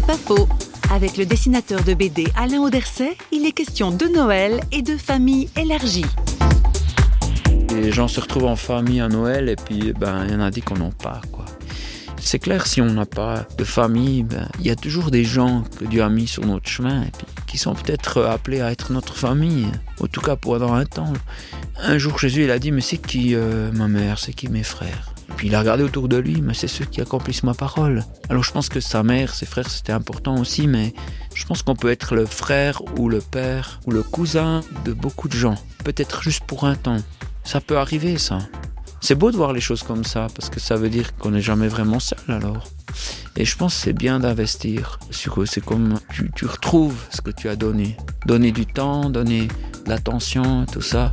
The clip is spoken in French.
Pas faux. Avec le dessinateur de BD Alain Auderset, il est question de Noël et de famille élargie. Les gens se retrouvent en famille à Noël et puis ben, il y en a dit qu'on n'en pas. Quoi. C'est clair, si on n'a pas de famille, ben, il y a toujours des gens que Dieu a mis sur notre chemin et qui sont peut-être appelés à être notre famille, en tout cas pendant un temps. Un jour, Jésus il a dit, mais c'est qui euh, ma mère, c'est qui mes frères puis il a regardé autour de lui, mais c'est ceux qui accomplissent ma parole. Alors je pense que sa mère, ses frères, c'était important aussi, mais je pense qu'on peut être le frère ou le père ou le cousin de beaucoup de gens. Peut-être juste pour un temps. Ça peut arriver, ça. C'est beau de voir les choses comme ça, parce que ça veut dire qu'on n'est jamais vraiment seul alors. Et je pense que c'est bien d'investir. C'est comme tu, tu retrouves ce que tu as donné. Donner du temps, donner de l'attention, tout ça.